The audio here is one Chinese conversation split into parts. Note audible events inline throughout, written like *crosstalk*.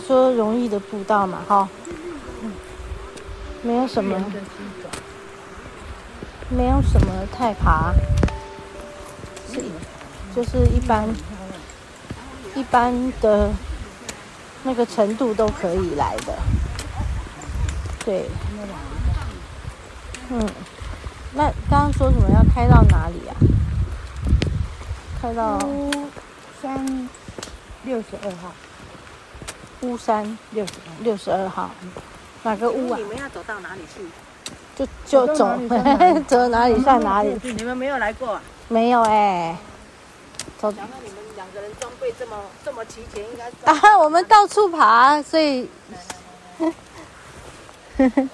说容易的步道嘛，哈，没有什么，没有什么太爬，是，就是一般，一般的那个程度都可以来的，对，嗯，那刚刚说什么要开到哪里啊？开到三六十二号。乌山六十六十二号，哪个屋啊？你们要走到哪里去？就就走，走哪里 *laughs* 算哪里。你们没有来过啊？没有哎。走。想到你们两个人装备这么这么齐全，应该。啊，我们到处爬，所以。*laughs*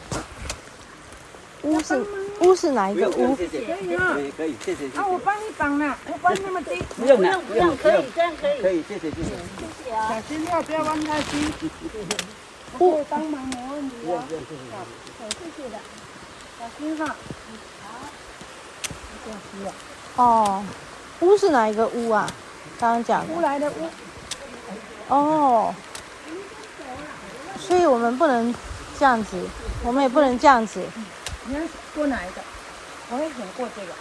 屋是屋是哪一个屋？可以啊，可以，谢谢。啊，我帮你绑了，我帮你那么低。不用不用不用，可以这样可以。可以，谢谢谢谢。谢谢啊。小心要不要弯太低。我可以帮忙，没问题啊。好，谢谢的。小心哈。好。这样需要。哦，屋是哪一个屋啊？刚刚讲的。乌来的屋。哦。所以我们不能这样子，我们也不能这样子。你要过哪一个？我也想过这个。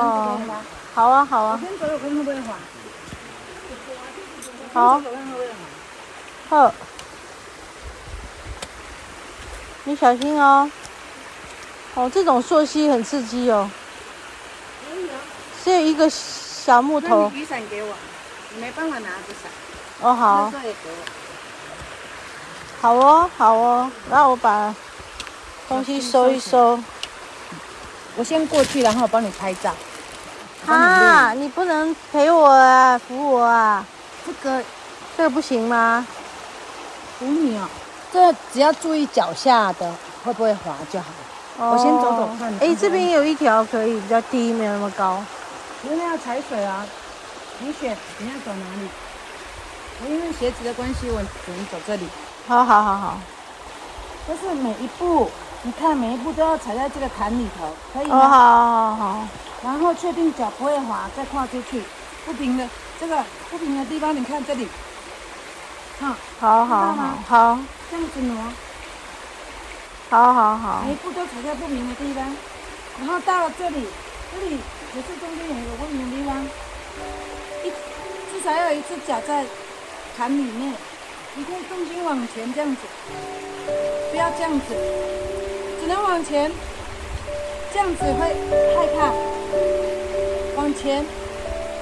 哦，好啊，好啊。我先走，我看会不会滑。好。好。你小心哦。哦，这种溯溪很刺激哦。可以啊。是有一个小木头。雨伞给我，你没办法拿着伞。哦，好。好哦，好哦，那我把。东西收一收，我先过去，然后我帮你拍照。啊，你不能陪我啊，扶我啊？这个，这个不行吗？扶你哦，这只要注意脚下的会不会滑就好。哦、我先走走看。哎，这边有一条可以比较低，没有那么高。因为要踩水啊，你选你要走哪里？因为鞋子的关系，我只能走这里。好好好好，但是每一步。你看每一步都要踩在这个坎里头，可以吗？好好好。然后确定脚不会滑，再跨出去。不平的这个不平的地方，你看这里。好，好好好，好。这样子挪。好好好。每一步都踩在不平的地方，然后到了这里，这里也是中间有一个不平的地方。一至少要有一只脚在坎里面，你可以重心往前这样子，不要这样子。只能往前，这样子会害怕。往前，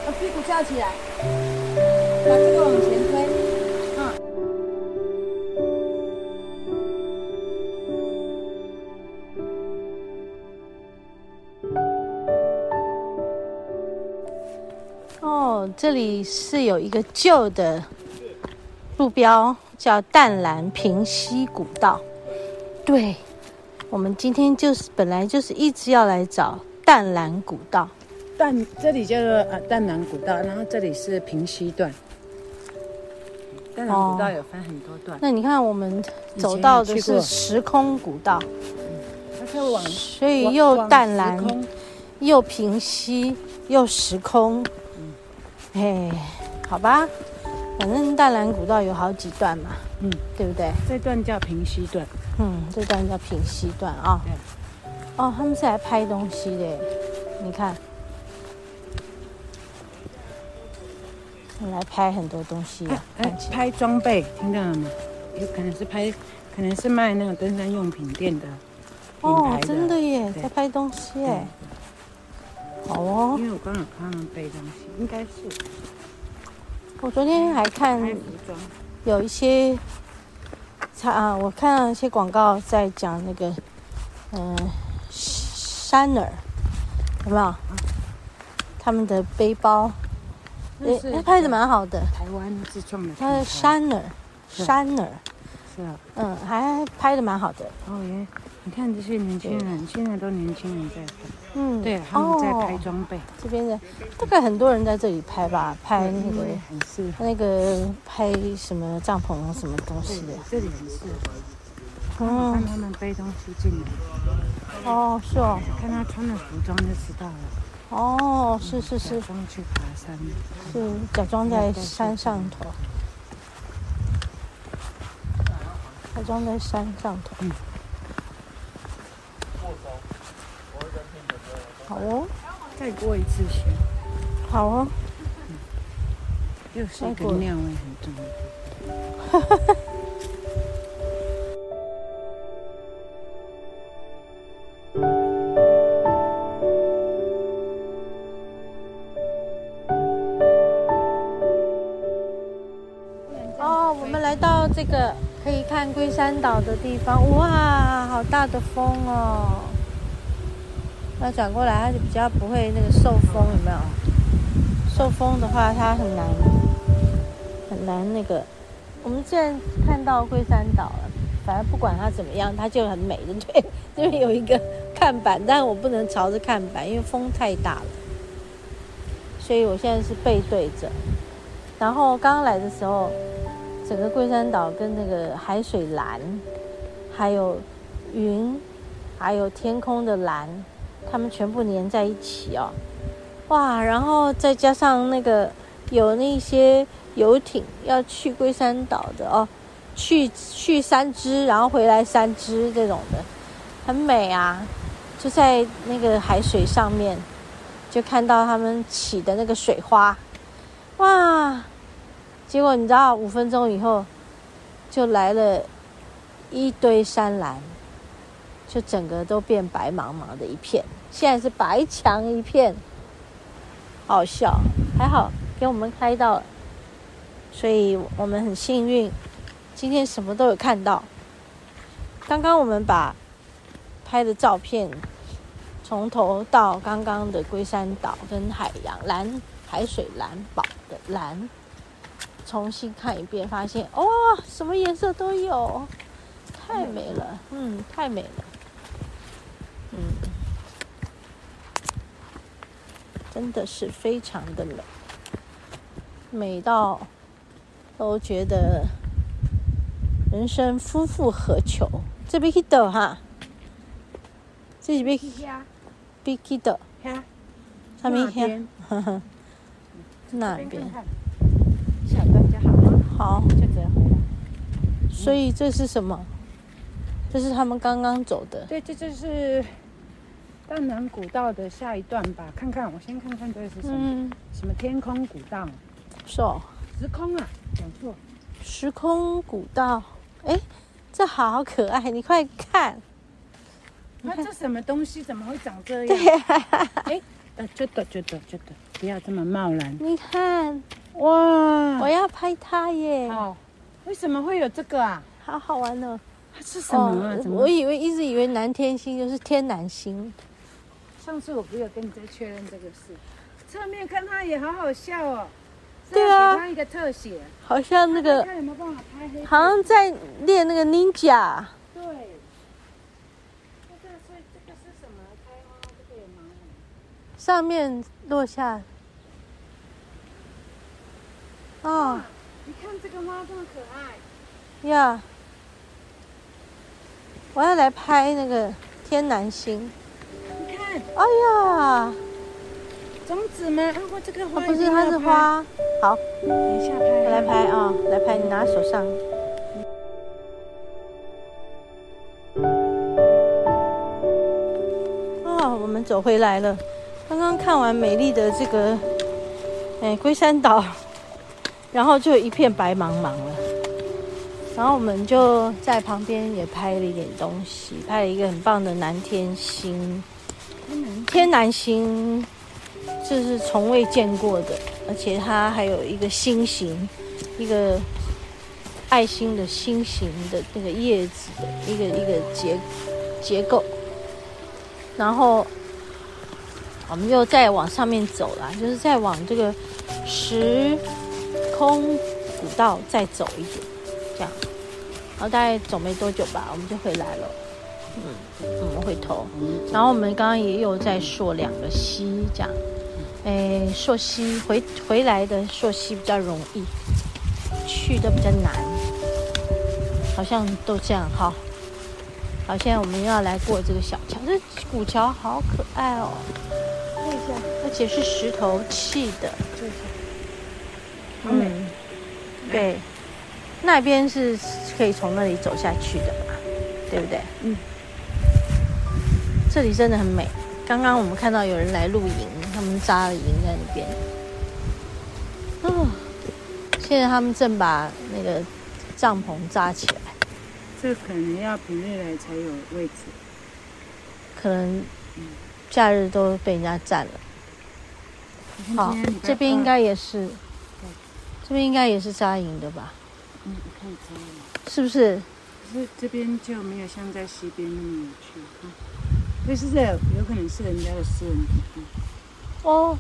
把屁股翘起来，把这个往前推。啊。哦，这里是有一个旧的路标，叫淡蓝平溪古道。对。我们今天就是本来就是一直要来找淡蓝古道，淡这里叫做呃淡蓝古道，然后这里是平溪段。淡蓝古道有分很多段。哦，那你看我们走到的是时空古道，它是往所以又淡蓝，又平溪，又时空。嗯，哎，好吧，反正淡蓝古道有好几段嘛，嗯，对不对？这段叫平溪段。嗯，这段叫平溪段啊。对哦，他们是来拍东西的，你看，来拍很多东西啊。哎，拍装备，听到了吗？有可能是拍，可能是卖那种登山用品店的。哦，真的耶，在拍东西哎。好哦。因为我刚好看他们背东西，应该是。我昨天还看，有一些。啊，我看到一些广告在讲那个，嗯、呃，山尔，有没有？他们的背包，哎，欸拍的蛮好的。台湾自创的。他的山尔，山尔。是啊。嗯，还拍的蛮好的。哦耶！你看这些年轻人，现在都年轻人在拍。嗯。对，他们在拍装备。这边的大概很多人在这里拍吧，拍那个很适合那个拍什么帐篷什么东西的。这里很适合。嗯。看他们背东西进来。哦，是哦。看他穿的服装就知道了。哦，是是是。装去爬山。是假装在山上头。还装在山上头。嗯。好哦。再过一次去。好哦。嗯。又是一个酿味很重的。哈哈哈。哦，我们来到这个看龟山岛的地方，哇，好大的风哦！那转过来，它就比较不会那个受风，有没有？受风的话，它很难很难那个。我们既然看到龟山岛了，反正不管它怎么样，它就很美的。对，*laughs* 这边有一个看板，但是我不能朝着看板，因为风太大了，所以我现在是背对着。然后刚刚来的时候。整个龟山岛跟那个海水蓝，还有云，还有天空的蓝，它们全部粘在一起哦，哇！然后再加上那个有那些游艇要去龟山岛的哦，去去三只，然后回来三只这种的，很美啊！就在那个海水上面，就看到他们起的那个水花，哇！结果你知道，五分钟以后就来了一堆山岚，就整个都变白茫茫的一片。现在是白墙一片，好笑。还好给我们开到了，所以我们很幸运，今天什么都有看到。刚刚我们把拍的照片，从头到刚刚的龟山岛跟海洋蓝海水蓝宝的蓝。重新看一遍，发现哇、哦，什么颜色都有，太美了，嗯，太美了，嗯，真的是非常的美，美到都觉得人生夫复何求？这边去的哈，这边去呀，边去的，上面去，呵呵，那边。*laughs* 好，就这样回来。所以这是什么？这是他们刚刚走的。对，这就是淡南古道的下一段吧？看看，我先看看这是什么？嗯、什么天空古道？是哦，时空啊，讲错。时空古道，哎，这好可爱！你快看，*laughs* 那这什么东西？怎么会长这样？*laughs* 对呀、啊，哎，呃，觉得觉得觉得，不要这么贸然。你看。哇！我要拍它耶！好，为什么会有这个啊？好好玩哦！它是什么啊？哦、我以为一直以为南天星就是天南星。上次我不有跟你在确认这个事，侧面看它也好好笑哦。对啊，给它一个特写，好像那个，看有没有办法拍黑。好像在练那个 ninja。对。那这所以这个是什么开花？这个也蛮好。上面落下。哦，你看这个猫这么可爱呀！我要来拍那个天南星。你看，哎呀，种子吗？啊，我这个花不是，它是花。好，等一下拍，我来拍啊，来拍，你拿手上。哦，我们走回来了。刚刚看完美丽的这个，哎，龟山岛。然后就一片白茫茫了，然后我们就在旁边也拍了一点东西，拍了一个很棒的南天星，天南星，这是从未见过的，而且它还有一个心形，一个爱心的心形的那个叶子的一个一个结结构，然后我们又再往上面走了，就是再往这个十。空古道再走一点，这样，然后大概走没多久吧，我们就回来了。嗯，我们回头，然后我们刚刚也有在溯两个溪，这样，哎，溯溪回回来的溯溪比较容易，去的比较难，好像都这样哈。好，现在我们又要来过这个小桥，这古桥好可爱哦，看一下，而且是石头砌的。嗯，对，那边是可以从那里走下去的嘛，对不对？嗯。这里真的很美。刚刚我们看到有人来露营，他们扎了营在那边。哦，现在他们正把那个帐篷扎起来。这可能要平日来才有位置。可能假日都被人家占了。好，这边应该也是。这边应该也是扎营的吧？嗯，可以扎营。是不是？可是这边就没有像在西边那么有趣。这是这有可能是人家的私人地方。哦。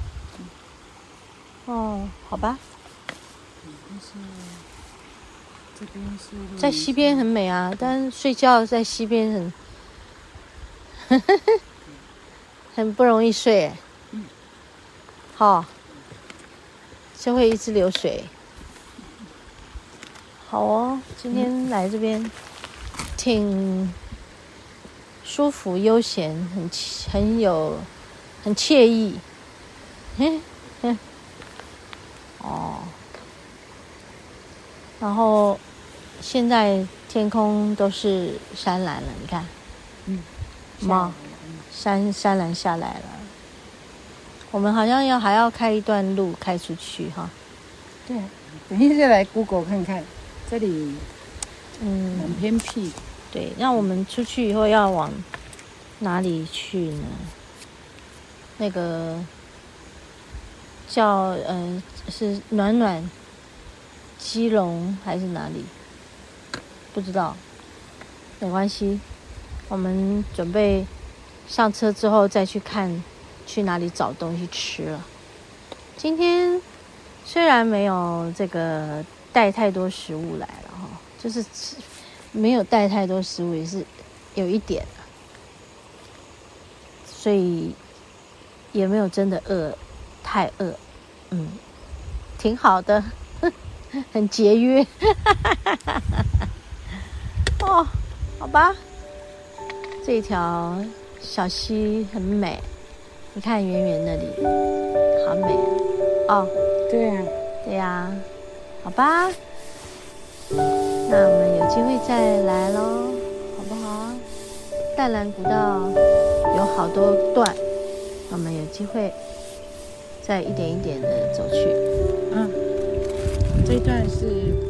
哦，好吧。但是这边是在西边很美啊，但是睡觉在西边很，*laughs* 很不容易睡。嗯。好。就会一直流水。好哦，今天来这边，挺舒服、悠闲，很很有，很惬意。嘿，嘿，哦。然后现在天空都是山蓝了，你看，嗯，吗？山山蓝下来了。我们好像要还要开一段路开出去哈。对，等一下来 Google 看看，这里嗯很偏僻。对，那我们出去以后要往哪里去呢？那个叫嗯、呃、是暖暖基隆还是哪里？不知道，没关系，我们准备上车之后再去看。去哪里找东西吃了？今天虽然没有这个带太多食物来了哈，就是吃没有带太多食物也是有一点的，所以也没有真的饿，太饿，嗯，挺好的，*laughs* 很节约，*laughs* 哦，好吧，这条小溪很美。你看远远那里，好美哦！对呀、啊，对呀、啊，好吧，那我们有机会再来喽，好不好？淡蓝古道有好多段，我们有机会再一点一点的走去。嗯，这一段是。